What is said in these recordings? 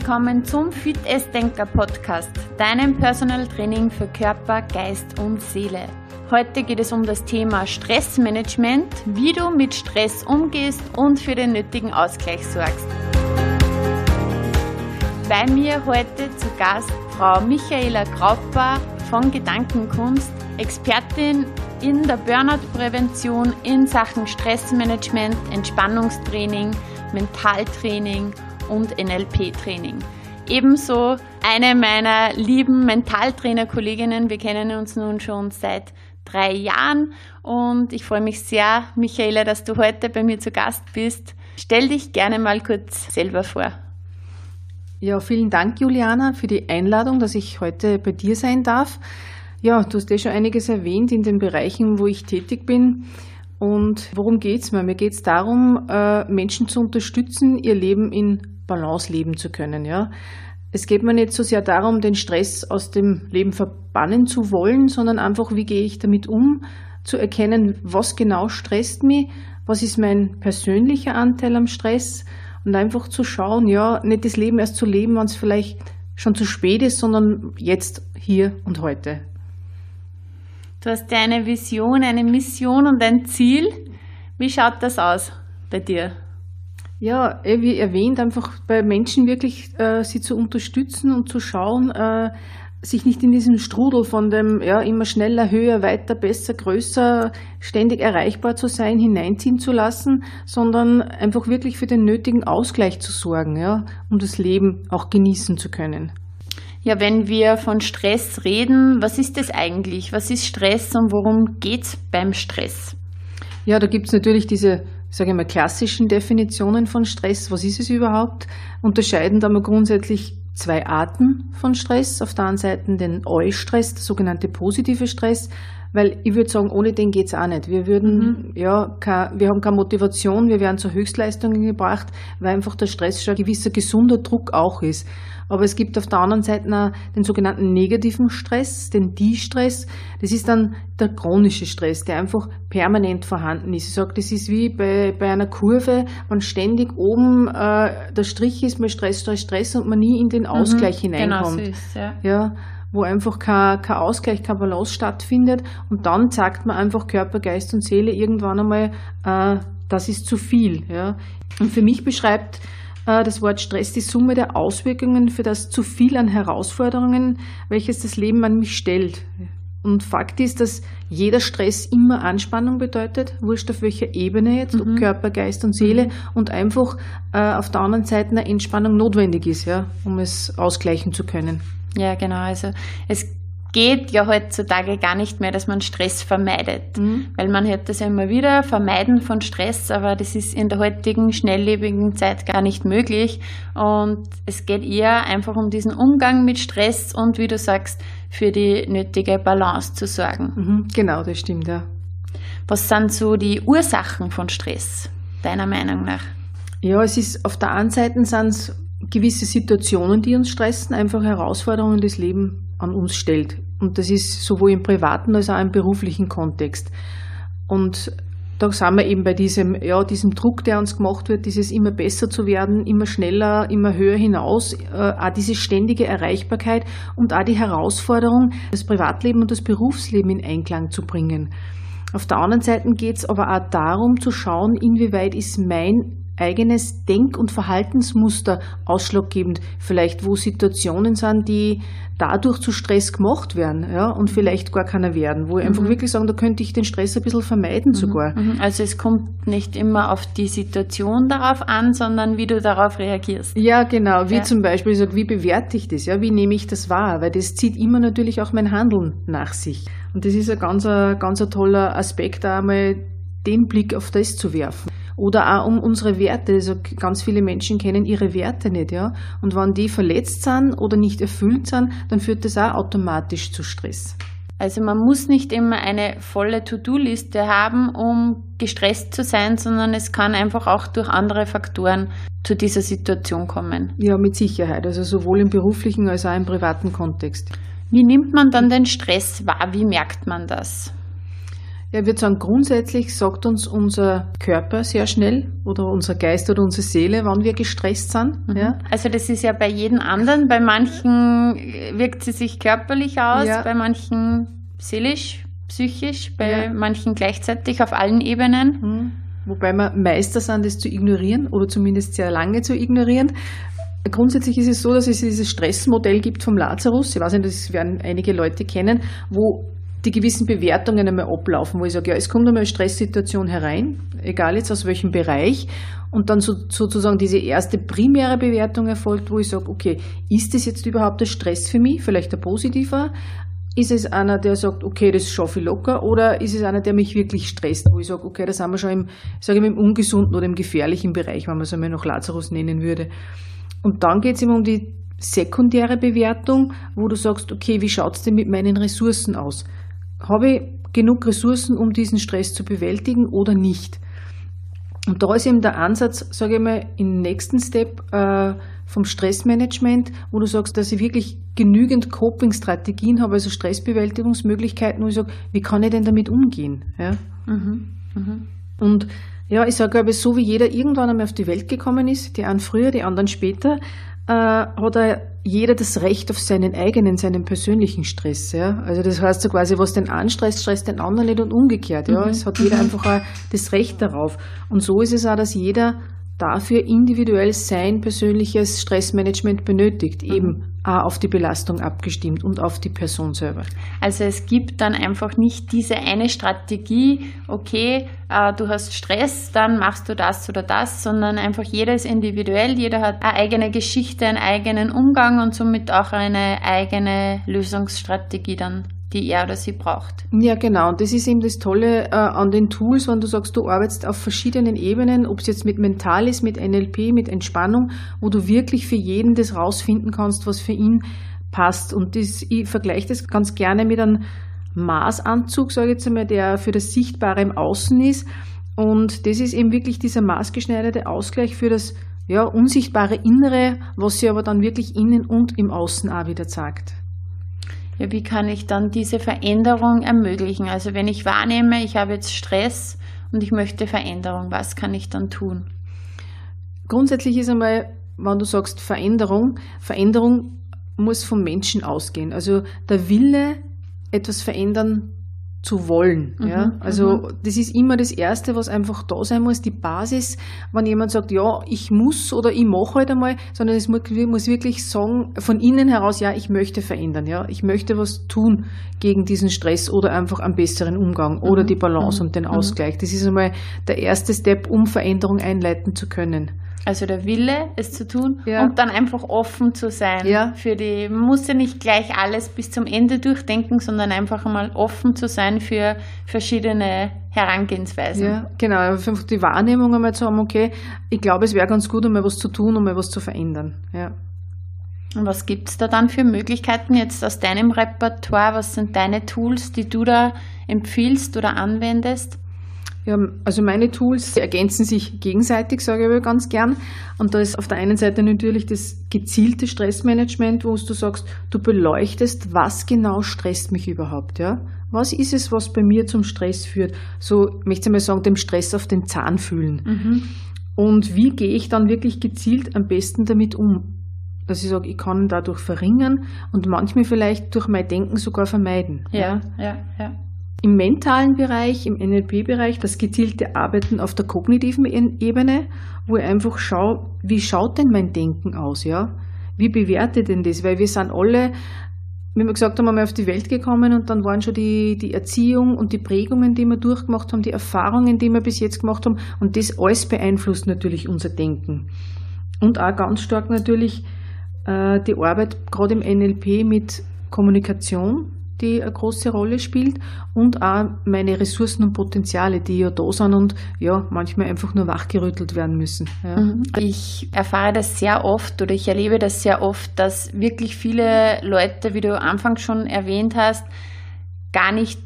Willkommen zum Fit Denker Podcast, deinem Personal Training für Körper, Geist und Seele. Heute geht es um das Thema Stressmanagement, wie du mit Stress umgehst und für den nötigen Ausgleich sorgst. Bei mir heute zu Gast Frau Michaela Grauper von Gedankenkunst, Expertin in der Burnout-Prävention in Sachen Stressmanagement, Entspannungstraining, Mentaltraining und NLP-Training. Ebenso eine meiner lieben Mentaltrainer-Kolleginnen. Wir kennen uns nun schon seit drei Jahren und ich freue mich sehr, Michaela, dass du heute bei mir zu Gast bist. Stell dich gerne mal kurz selber vor. Ja, vielen Dank, Juliana, für die Einladung, dass ich heute bei dir sein darf. Ja, du hast ja schon einiges erwähnt in den Bereichen, wo ich tätig bin. Und worum geht es mir? Mir geht es darum, äh, Menschen zu unterstützen, ihr Leben in Balance leben zu können. Ja? Es geht mir nicht so sehr darum, den Stress aus dem Leben verbannen zu wollen, sondern einfach, wie gehe ich damit um, zu erkennen, was genau stresst mich, was ist mein persönlicher Anteil am Stress und einfach zu schauen, ja, nicht das Leben erst zu leben, wenn es vielleicht schon zu spät ist, sondern jetzt, hier und heute. Du hast ja eine Vision, eine Mission und ein Ziel. Wie schaut das aus bei dir? Ja, eh, wie erwähnt, einfach bei Menschen wirklich äh, sie zu unterstützen und zu schauen, äh, sich nicht in diesen Strudel von dem ja immer schneller, höher, weiter, besser, größer, ständig erreichbar zu sein, hineinziehen zu lassen, sondern einfach wirklich für den nötigen Ausgleich zu sorgen, ja, um das Leben auch genießen zu können. Ja, wenn wir von Stress reden, was ist das eigentlich? Was ist Stress und worum geht's beim Stress? Ja, da gibt's natürlich diese sage ich mal, klassischen Definitionen von Stress, was ist es überhaupt, unterscheiden da mal grundsätzlich zwei Arten von Stress. Auf der einen Seite den Eu-Stress, der sogenannte positive Stress, weil ich würde sagen, ohne den geht's auch nicht. Wir würden, mhm. ja, kein, wir haben keine Motivation, wir werden zu Höchstleistungen gebracht, weil einfach der Stress schon ein gewisser gesunder Druck auch ist. Aber es gibt auf der anderen Seite den sogenannten negativen Stress, den Die-Stress. Das ist dann der chronische Stress, der einfach permanent vorhanden ist. Ich sage, das ist wie bei, bei einer Kurve, wenn ständig oben äh, der Strich ist mit Stress, Stress, Stress und man nie in den mhm. Ausgleich mhm, hineinkommt. Genau so ist, ja. ja wo einfach kein, kein Ausgleich, kein Balance stattfindet. Und dann sagt man einfach Körper, Geist und Seele irgendwann einmal, äh, das ist zu viel. Ja. Und für mich beschreibt das Wort Stress die Summe der Auswirkungen für das zu viel an Herausforderungen, welches das Leben an mich stellt. Und Fakt ist, dass jeder Stress immer Anspannung bedeutet, wurscht auf welcher Ebene jetzt, mhm. ob Körper, Geist und Seele, mhm. und einfach äh, auf der anderen Seite eine Entspannung notwendig ist, ja, um es ausgleichen zu können. Ja, genau. Also es geht ja heutzutage gar nicht mehr, dass man Stress vermeidet. Mhm. Weil man hört das ja immer wieder, Vermeiden von Stress, aber das ist in der heutigen schnelllebigen Zeit gar nicht möglich. Und es geht eher einfach um diesen Umgang mit Stress und, wie du sagst, für die nötige Balance zu sorgen. Mhm. Genau, das stimmt, ja. Was sind so die Ursachen von Stress, deiner Meinung nach? Ja, es ist auf der einen Seite sind es gewisse Situationen, die uns stressen, einfach Herausforderungen des Lebens an uns stellt. Und das ist sowohl im privaten als auch im beruflichen Kontext. Und da sind wir eben bei diesem, ja, diesem Druck, der uns gemacht wird, dieses immer besser zu werden, immer schneller, immer höher hinaus, äh, auch diese ständige Erreichbarkeit und auch die Herausforderung, das Privatleben und das Berufsleben in Einklang zu bringen. Auf der anderen Seite geht es aber auch darum zu schauen, inwieweit ist mein eigenes Denk- und Verhaltensmuster ausschlaggebend. Vielleicht, wo Situationen sind, die dadurch zu Stress gemacht werden, ja, und vielleicht gar keiner werden, wo ich mhm. einfach wirklich sagen, da könnte ich den Stress ein bisschen vermeiden mhm. sogar. Mhm. Also es kommt nicht immer auf die Situation darauf an, sondern wie du darauf reagierst. Ja, genau, wie ja. zum Beispiel, ich sage, wie bewerte ich das, ja, wie nehme ich das wahr, weil das zieht immer natürlich auch mein Handeln nach sich. Und das ist ein ganz, ganz ein toller Aspekt, da einmal den Blick auf das zu werfen. Oder auch um unsere Werte. Also ganz viele Menschen kennen ihre Werte nicht, ja. Und wenn die verletzt sind oder nicht erfüllt sind, dann führt das auch automatisch zu Stress. Also man muss nicht immer eine volle To-Do-Liste haben, um gestresst zu sein, sondern es kann einfach auch durch andere Faktoren zu dieser Situation kommen. Ja, mit Sicherheit. Also sowohl im beruflichen als auch im privaten Kontext. Wie nimmt man dann den Stress wahr? Wie merkt man das? Ja, ich würde sagen, grundsätzlich sagt uns unser Körper sehr schnell oder unser Geist oder unsere Seele, wann wir gestresst sind. Mhm. Ja. Also das ist ja bei jedem anderen. Bei manchen wirkt sie sich körperlich aus, ja. bei manchen seelisch, psychisch, bei ja. manchen gleichzeitig auf allen Ebenen. Mhm. Wobei wir Meister sind, das zu ignorieren oder zumindest sehr lange zu ignorieren. Grundsätzlich ist es so, dass es dieses Stressmodell gibt vom Lazarus. Ich weiß nicht, das werden einige Leute kennen, wo die gewissen Bewertungen einmal ablaufen, wo ich sage, ja, es kommt einmal eine Stresssituation herein, egal jetzt aus welchem Bereich, und dann so, sozusagen diese erste primäre Bewertung erfolgt, wo ich sage, okay, ist das jetzt überhaupt ein Stress für mich, vielleicht ein positiver? Ist es einer, der sagt, okay, das schaffe ich locker, oder ist es einer, der mich wirklich stresst, wo ich sage, okay, da sind wir schon im, sage ich mal, im ungesunden oder im gefährlichen Bereich, wenn man es einmal noch Lazarus nennen würde. Und dann geht es immer um die sekundäre Bewertung, wo du sagst, okay, wie schaut es denn mit meinen Ressourcen aus? Habe ich genug Ressourcen, um diesen Stress zu bewältigen oder nicht? Und da ist eben der Ansatz, sage ich mal, im nächsten Step äh, vom Stressmanagement, wo du sagst, dass ich wirklich genügend Coping-Strategien habe, also Stressbewältigungsmöglichkeiten, wo ich sage, wie kann ich denn damit umgehen? Ja? Mhm, mh. Und ja, ich sage aber, so wie jeder irgendwann einmal auf die Welt gekommen ist, die einen früher, die anderen später, äh, hat er jeder das Recht auf seinen eigenen, seinen persönlichen Stress. Ja? Also das heißt so quasi, was den einen stresst, stresst den anderen nicht und umgekehrt. Ja? Mhm. Es hat jeder einfach auch das Recht darauf. Und so ist es auch, dass jeder dafür individuell sein persönliches Stressmanagement benötigt, mhm. eben auch auf die Belastung abgestimmt und auf die Person selber. Also es gibt dann einfach nicht diese eine Strategie, okay, äh, du hast Stress, dann machst du das oder das, sondern einfach jeder ist individuell, jeder hat eine eigene Geschichte, einen eigenen Umgang und somit auch eine eigene Lösungsstrategie dann die er oder sie braucht. Ja, genau. Und das ist eben das Tolle äh, an den Tools, wenn du sagst, du arbeitest auf verschiedenen Ebenen, ob es jetzt mit Mental ist, mit NLP, mit Entspannung, wo du wirklich für jeden das rausfinden kannst, was für ihn passt. Und das, ich vergleiche das ganz gerne mit einem Maßanzug, sage ich jetzt einmal, der für das Sichtbare im Außen ist. Und das ist eben wirklich dieser maßgeschneiderte Ausgleich für das ja, unsichtbare Innere, was sie aber dann wirklich innen und im Außen auch wieder zeigt ja, wie kann ich dann diese Veränderung ermöglichen? Also wenn ich wahrnehme, ich habe jetzt Stress und ich möchte Veränderung, was kann ich dann tun? Grundsätzlich ist einmal, wenn du sagst Veränderung, Veränderung muss vom Menschen ausgehen. Also der Wille, etwas verändern zu wollen. Mhm, ja? Also mhm. das ist immer das Erste, was einfach da sein muss, die Basis, wenn jemand sagt, ja, ich muss oder ich mache halt einmal, sondern es muss, muss wirklich sagen, von innen heraus, ja, ich möchte verändern, ja, ich möchte was tun gegen diesen Stress oder einfach einen besseren Umgang oder mhm, die Balance mhm, und den mhm. Ausgleich. Das ist einmal der erste Step, um Veränderung einleiten zu können. Also der Wille, es zu tun ja. und dann einfach offen zu sein ja. für die. Man muss ja nicht gleich alles bis zum Ende durchdenken, sondern einfach einmal offen zu sein für verschiedene Herangehensweisen. Ja, genau. Einfach die Wahrnehmung einmal zu haben, okay, ich glaube, es wäre ganz gut, um mal was zu tun, um mal was zu verändern. Ja. Und was gibt es da dann für Möglichkeiten jetzt aus deinem Repertoire? Was sind deine Tools, die du da empfiehlst oder anwendest? Ja, also meine Tools ergänzen sich gegenseitig, sage ich aber ganz gern. Und da ist auf der einen Seite natürlich das gezielte Stressmanagement, wo du sagst, du beleuchtest, was genau stresst mich überhaupt, ja? Was ist es, was bei mir zum Stress führt? So, möchte ich mal sagen, dem Stress auf den Zahn fühlen. Mhm. Und wie gehe ich dann wirklich gezielt am besten damit um? Dass ich sage, ich kann dadurch verringern und manchmal vielleicht durch mein Denken sogar vermeiden. Ja, ja, ja. ja. Im mentalen Bereich, im NLP-Bereich, das gezielte Arbeiten auf der kognitiven Ebene, wo ich einfach schaue, wie schaut denn mein Denken aus, ja? Wie bewerte denn das? Weil wir sind alle, wie wir gesagt haben, einmal auf die Welt gekommen und dann waren schon die, die Erziehung und die Prägungen, die wir durchgemacht haben, die Erfahrungen, die wir bis jetzt gemacht haben und das alles beeinflusst natürlich unser Denken. Und auch ganz stark natürlich äh, die Arbeit gerade im NLP mit Kommunikation, die eine große Rolle spielt und auch meine Ressourcen und Potenziale, die ja da sind und ja, manchmal einfach nur wachgerüttelt werden müssen. Ja. Mhm. Ich erfahre das sehr oft oder ich erlebe das sehr oft, dass wirklich viele Leute, wie du anfangs schon erwähnt hast, gar nicht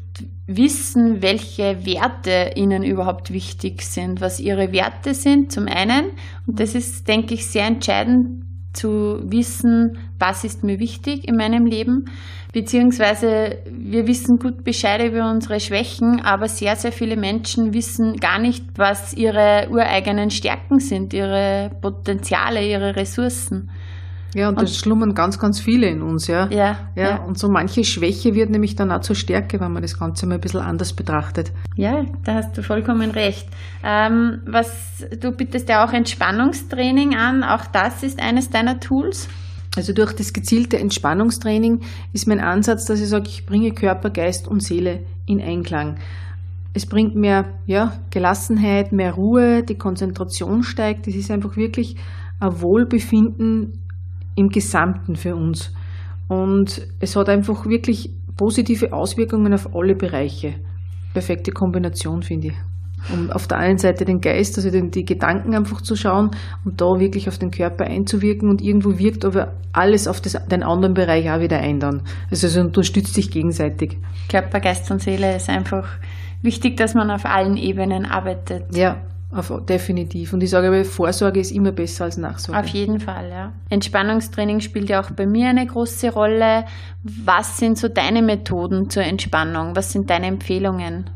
wissen, welche Werte ihnen überhaupt wichtig sind, was ihre Werte sind, zum einen. Und das ist, denke ich, sehr entscheidend zu wissen, was ist mir wichtig in meinem Leben, beziehungsweise wir wissen gut Bescheid über unsere Schwächen, aber sehr, sehr viele Menschen wissen gar nicht, was ihre ureigenen Stärken sind, ihre Potenziale, ihre Ressourcen. Ja, und, und das schlummern ganz, ganz viele in uns, ja. Ja, ja. ja. Und so manche Schwäche wird nämlich dann auch zur Stärke, wenn man das Ganze mal ein bisschen anders betrachtet. Ja, da hast du vollkommen recht. Ähm, was, du bietest ja auch Entspannungstraining an, auch das ist eines deiner Tools. Also durch das gezielte Entspannungstraining ist mein Ansatz, dass ich sage, ich bringe Körper, Geist und Seele in Einklang. Es bringt mehr ja, Gelassenheit, mehr Ruhe, die Konzentration steigt. Es ist einfach wirklich ein Wohlbefinden im Gesamten für uns. Und es hat einfach wirklich positive Auswirkungen auf alle Bereiche. Perfekte Kombination, finde ich. Um auf der einen Seite den Geist, also den, die Gedanken einfach zu schauen und da wirklich auf den Körper einzuwirken und irgendwo wirkt aber alles auf das, den anderen Bereich auch wieder ein dann. Also es unterstützt sich gegenseitig. Körper, Geist und Seele ist einfach wichtig, dass man auf allen Ebenen arbeitet. Ja, auf, definitiv. Und ich sage aber, Vorsorge ist immer besser als Nachsorge. Auf jeden Fall, ja. Entspannungstraining spielt ja auch bei mir eine große Rolle. Was sind so deine Methoden zur Entspannung? Was sind deine Empfehlungen?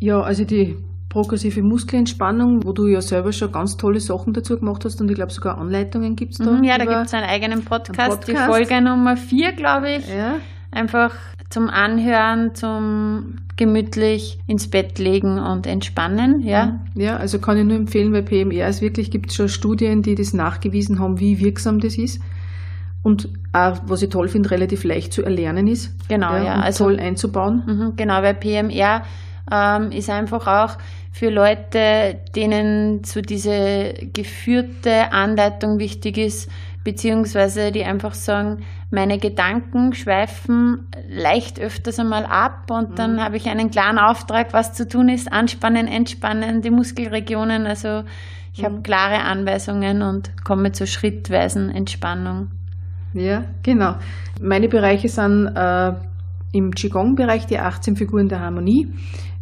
Ja, also die progressive Muskelentspannung, wo du ja selber schon ganz tolle Sachen dazu gemacht hast und ich glaube sogar Anleitungen gibt es da. Mhm, ja, da gibt es einen eigenen Podcast, einen Podcast, die Folge Nummer 4, glaube ich. Ja. Einfach zum Anhören, zum gemütlich ins Bett legen und entspannen, ja? Ja, also kann ich nur empfehlen, weil PMR ist wirklich, gibt es schon Studien, die das nachgewiesen haben, wie wirksam das ist. Und auch, was ich toll finde, relativ leicht zu erlernen ist. Genau, ja. ja also, toll einzubauen. Mhm, genau, weil PMR ähm, ist einfach auch für Leute, denen so diese geführte Anleitung wichtig ist, beziehungsweise die einfach sagen, meine Gedanken schweifen leicht öfters einmal ab und mhm. dann habe ich einen klaren Auftrag, was zu tun ist, anspannen, entspannen, die Muskelregionen, also ich mhm. habe klare Anweisungen und komme zur schrittweisen Entspannung. Ja, genau. Meine Bereiche sind äh, im Qigong-Bereich die 18 Figuren der Harmonie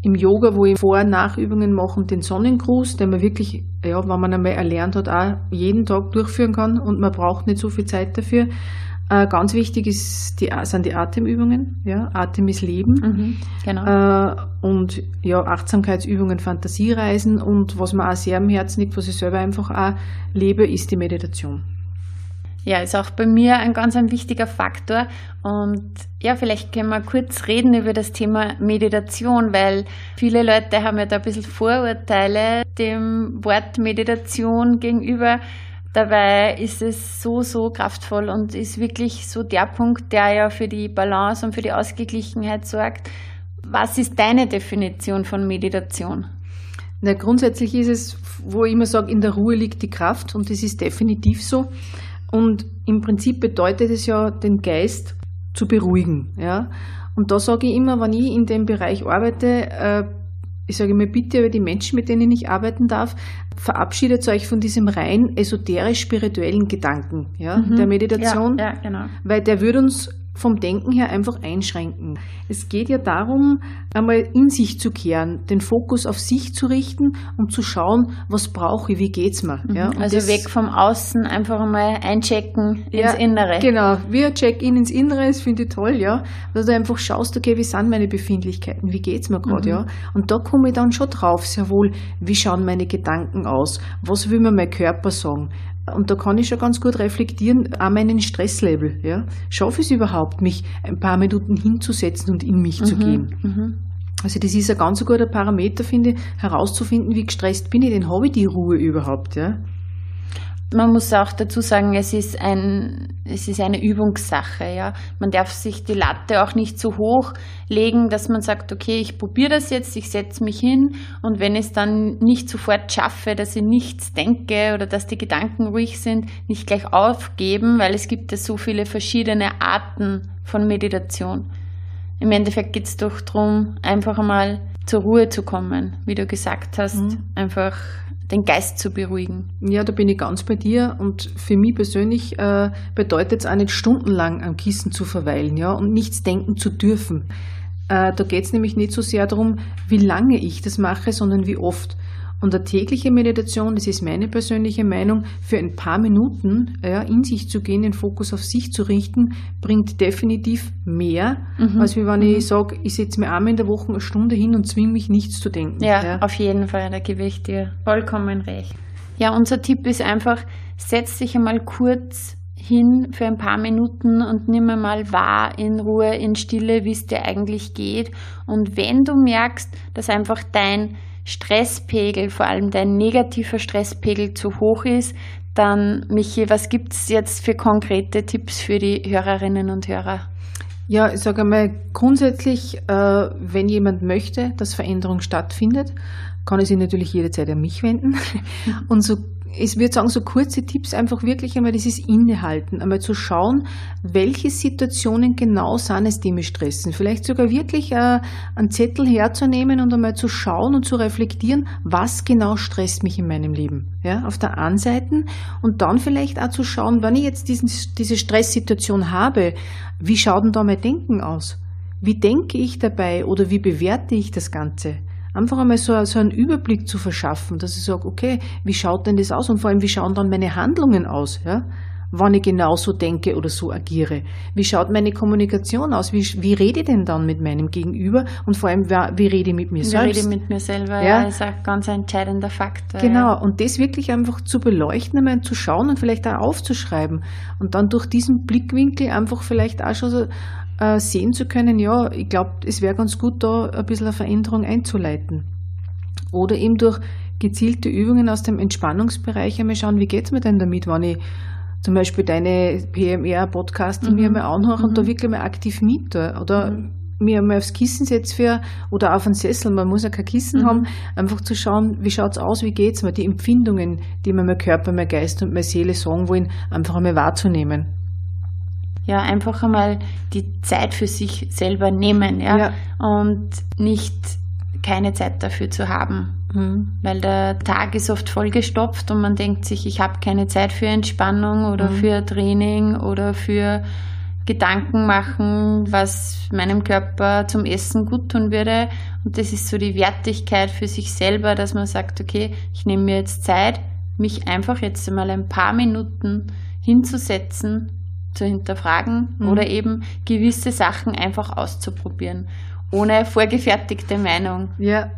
im Yoga, wo ich Vor- und Nachübungen mache den Sonnengruß, den man wirklich, ja, wenn man einmal erlernt hat, auch jeden Tag durchführen kann und man braucht nicht so viel Zeit dafür. Äh, ganz wichtig ist die, sind die Atemübungen. Ja, Atem ist Leben. Mhm, genau. Äh, und ja, Achtsamkeitsübungen, Fantasiereisen und was mir auch sehr am Herzen liegt, was ich selber einfach auch lebe, ist die Meditation. Ja, ist auch bei mir ein ganz ein wichtiger Faktor. Und ja, vielleicht können wir kurz reden über das Thema Meditation, weil viele Leute haben ja da ein bisschen Vorurteile dem Wort Meditation gegenüber. Dabei ist es so, so kraftvoll und ist wirklich so der Punkt, der ja für die Balance und für die Ausgeglichenheit sorgt. Was ist deine Definition von Meditation? Na, grundsätzlich ist es, wo ich immer sage, in der Ruhe liegt die Kraft und das ist definitiv so. Und im Prinzip bedeutet es ja, den Geist zu beruhigen. Ja? Und da sage ich immer, wenn ich in dem Bereich arbeite, äh, ich sage mir bitte, aber die Menschen, mit denen ich arbeiten darf, verabschiedet euch von diesem rein esoterisch-spirituellen Gedanken ja, mhm. der Meditation, ja, ja, genau. weil der würde uns vom Denken her einfach einschränken. Es geht ja darum, einmal in sich zu kehren, den Fokus auf sich zu richten und zu schauen, was brauche ich, wie geht's mir. Mhm. Ja, also weg vom Außen einfach einmal einchecken ins ja, Innere. Genau, wir Check-in ins Innere, das finde ich toll, ja. Dass du einfach schaust, okay, wie sind meine Befindlichkeiten, wie geht's mir gerade, mhm. ja. Und da komme ich dann schon drauf, sehr wohl, wie schauen meine Gedanken aus, was will mir mein Körper sagen, und da kann ich schon ganz gut reflektieren, auch meinen Stresslevel. Ja? Schaffe ich es überhaupt, mich ein paar Minuten hinzusetzen und in mich mhm, zu gehen? Mhm. Also das ist ein ganz guter Parameter, finde ich, herauszufinden, wie gestresst bin ich, denn habe ich die Ruhe überhaupt? Ja? Man muss auch dazu sagen, es ist ein, es ist eine Übungssache, ja. Man darf sich die Latte auch nicht so hoch legen, dass man sagt, okay, ich probiere das jetzt, ich setze mich hin und wenn ich es dann nicht sofort schaffe, dass ich nichts denke oder dass die Gedanken ruhig sind, nicht gleich aufgeben, weil es gibt ja so viele verschiedene Arten von Meditation. Im Endeffekt geht es doch darum, einfach einmal zur Ruhe zu kommen, wie du gesagt hast, mhm. einfach den Geist zu beruhigen. Ja, da bin ich ganz bei dir und für mich persönlich äh, bedeutet es auch nicht stundenlang am Kissen zu verweilen ja, und nichts denken zu dürfen. Äh, da geht es nämlich nicht so sehr darum, wie lange ich das mache, sondern wie oft. Und eine tägliche Meditation, das ist meine persönliche Meinung, für ein paar Minuten ja, in sich zu gehen, den Fokus auf sich zu richten, bringt definitiv mehr, mhm. als wenn mhm. ich sage, ich setze mir einmal in der Woche eine Stunde hin und zwinge mich nichts zu denken. Ja, ja, auf jeden Fall, da gebe ich dir vollkommen recht. Ja, unser Tipp ist einfach, setz dich einmal kurz hin für ein paar Minuten und nimm mal wahr in Ruhe, in Stille, wie es dir eigentlich geht. Und wenn du merkst, dass einfach dein Stresspegel, vor allem dein negativer Stresspegel zu hoch ist, dann, Michi, was gibt es jetzt für konkrete Tipps für die Hörerinnen und Hörer? Ja, ich sage einmal, grundsätzlich, äh, wenn jemand möchte, dass Veränderung stattfindet, kann er sich natürlich jederzeit an mich wenden. Und so ich würde sagen, so kurze Tipps einfach wirklich einmal dieses Innehalten, einmal zu schauen, welche Situationen genau sind es, die mich stressen. Vielleicht sogar wirklich äh, einen Zettel herzunehmen und einmal zu schauen und zu reflektieren, was genau stresst mich in meinem Leben. Ja, auf der einen Seite und dann vielleicht auch zu schauen, wenn ich jetzt diesen, diese Stresssituation habe, wie schaut denn da mein Denken aus? Wie denke ich dabei oder wie bewerte ich das Ganze? Einfach einmal so, so einen Überblick zu verschaffen, dass ich sage, okay, wie schaut denn das aus und vor allem, wie schauen dann meine Handlungen aus, ja? wann ich genauso denke oder so agiere. Wie schaut meine Kommunikation aus? Wie, wie rede ich denn dann mit meinem Gegenüber? Und vor allem, wie rede ich mit mir wie selbst? Wie rede ich mit mir selber? Ja, ist ein ganz entscheidender Faktor. Genau. Ja. Und das wirklich einfach zu beleuchten, einmal zu schauen und vielleicht auch aufzuschreiben. Und dann durch diesen Blickwinkel einfach vielleicht auch schon so äh, sehen zu können, ja, ich glaube, es wäre ganz gut, da ein bisschen eine Veränderung einzuleiten. Oder eben durch gezielte Übungen aus dem Entspannungsbereich einmal schauen, wie geht es mir denn damit, wenn ich zum Beispiel deine PMR-Podcast mhm. mir mal anhöre mhm. und da mhm. wirklich mal aktiv mit oder mhm. mir mal aufs Kissen setze für oder auf einen Sessel, man muss ja kein Kissen mhm. haben, einfach zu schauen, wie schaut es aus, wie geht es mir, die Empfindungen, die mir mein Körper, mein Geist und meine Seele sagen wollen, einfach einmal wahrzunehmen ja, einfach einmal die Zeit für sich selber nehmen, ja, ja. und nicht keine Zeit dafür zu haben. Mhm. Weil der Tag ist oft vollgestopft und man denkt sich, ich habe keine Zeit für Entspannung oder mhm. für Training oder für Gedanken machen, was meinem Körper zum Essen gut tun würde. Und das ist so die Wertigkeit für sich selber, dass man sagt, okay, ich nehme mir jetzt Zeit, mich einfach jetzt einmal ein paar Minuten hinzusetzen zu hinterfragen mhm. oder eben gewisse Sachen einfach auszuprobieren, ohne vorgefertigte Meinung. Ja,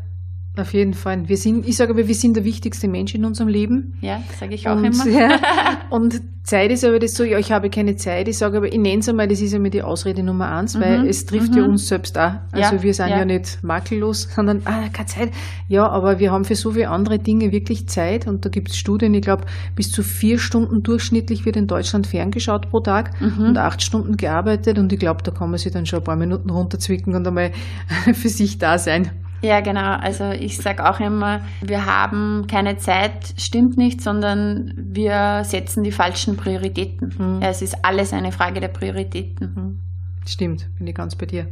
auf jeden Fall. Wir sind, ich sage aber, wir sind der wichtigste Mensch in unserem Leben. Ja, sage ich auch und, immer. Ja, und Zeit ist aber das so, ja, ich habe keine Zeit. Ich sage aber, ich nenne es einmal, das ist einmal die Ausrede Nummer eins, mhm. weil es trifft mhm. ja uns selbst auch. Also ja, wir sind ja. ja. nicht makellos, sondern, ah, keine Zeit. Ja, aber wir haben für so viele andere Dinge wirklich Zeit und da gibt es Studien, ich glaube, bis zu vier Stunden durchschnittlich wird in Deutschland ferngeschaut pro Tag mhm. und acht Stunden gearbeitet und ich glaube, da kann man sich dann schon ein paar Minuten runterzwicken und einmal für sich da sein. Ja, genau. Also ich sage auch immer, wir haben keine Zeit, stimmt nicht, sondern wir setzen die falschen Prioritäten. Mhm. Ja, es ist alles eine Frage der Prioritäten. Mhm. Stimmt, bin ich ganz bei dir.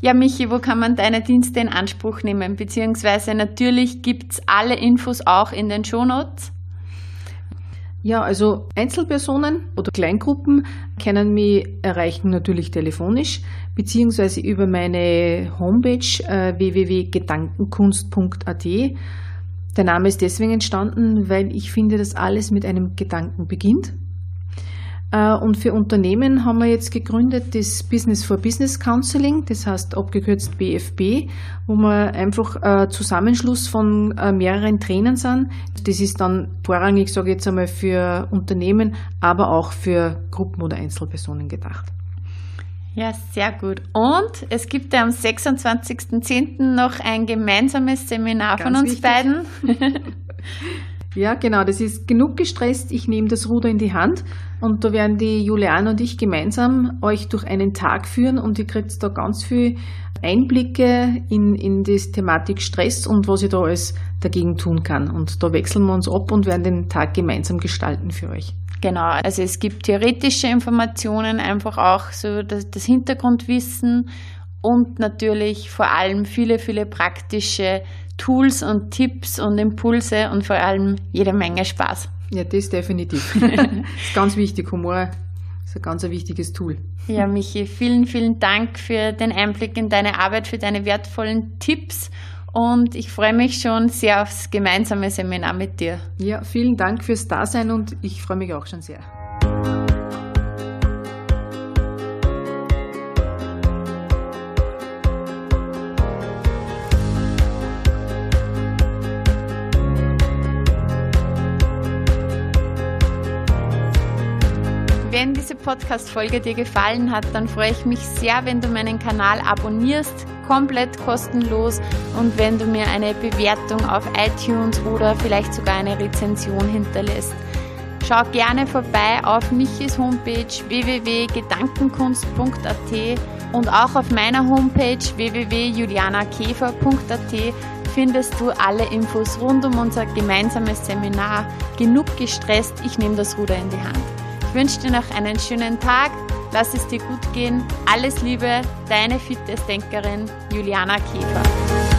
Ja, Michi, wo kann man deine Dienste in Anspruch nehmen? Beziehungsweise natürlich gibt es alle Infos auch in den Shownotes. Ja, also Einzelpersonen oder Kleingruppen können mich erreichen natürlich telefonisch beziehungsweise über meine Homepage äh, www.gedankenkunst.at. Der Name ist deswegen entstanden, weil ich finde, dass alles mit einem Gedanken beginnt. Äh, und für Unternehmen haben wir jetzt gegründet das Business for Business Counseling, das heißt abgekürzt BFB, wo wir einfach äh, Zusammenschluss von äh, mehreren Trainern sind. Das ist dann vorrangig, sage ich jetzt einmal, für Unternehmen, aber auch für Gruppen oder Einzelpersonen gedacht. Ja, sehr gut. Und es gibt ja am 26.10. noch ein gemeinsames Seminar Ganz von uns wichtig. beiden. Ja, genau, das ist genug gestresst. Ich nehme das Ruder in die Hand und da werden die Juliane und ich gemeinsam euch durch einen Tag führen und ihr kriegt da ganz viel Einblicke in, in die Thematik Stress und was ich da alles dagegen tun kann. Und da wechseln wir uns ab und werden den Tag gemeinsam gestalten für euch. Genau, also es gibt theoretische Informationen, einfach auch so das, das Hintergrundwissen und natürlich vor allem viele, viele praktische Tools und Tipps und Impulse und vor allem jede Menge Spaß. Ja, das definitiv. das ist ganz wichtig. Humor ist ein ganz wichtiges Tool. Ja, Michi, vielen, vielen Dank für den Einblick in deine Arbeit, für deine wertvollen Tipps und ich freue mich schon sehr aufs gemeinsame Seminar mit dir. Ja, vielen Dank fürs Dasein und ich freue mich auch schon sehr. Podcast-Folge dir gefallen hat, dann freue ich mich sehr, wenn du meinen Kanal abonnierst, komplett kostenlos und wenn du mir eine Bewertung auf iTunes oder vielleicht sogar eine Rezension hinterlässt. Schau gerne vorbei auf Michis Homepage www.gedankenkunst.at und auch auf meiner Homepage www.julianakäfer.at findest du alle Infos rund um unser gemeinsames Seminar. Genug gestresst, ich nehme das Ruder in die Hand wünsche dir noch einen schönen Tag. Lass es dir gut gehen. Alles Liebe, deine Fitnessdenkerin Juliana Käfer.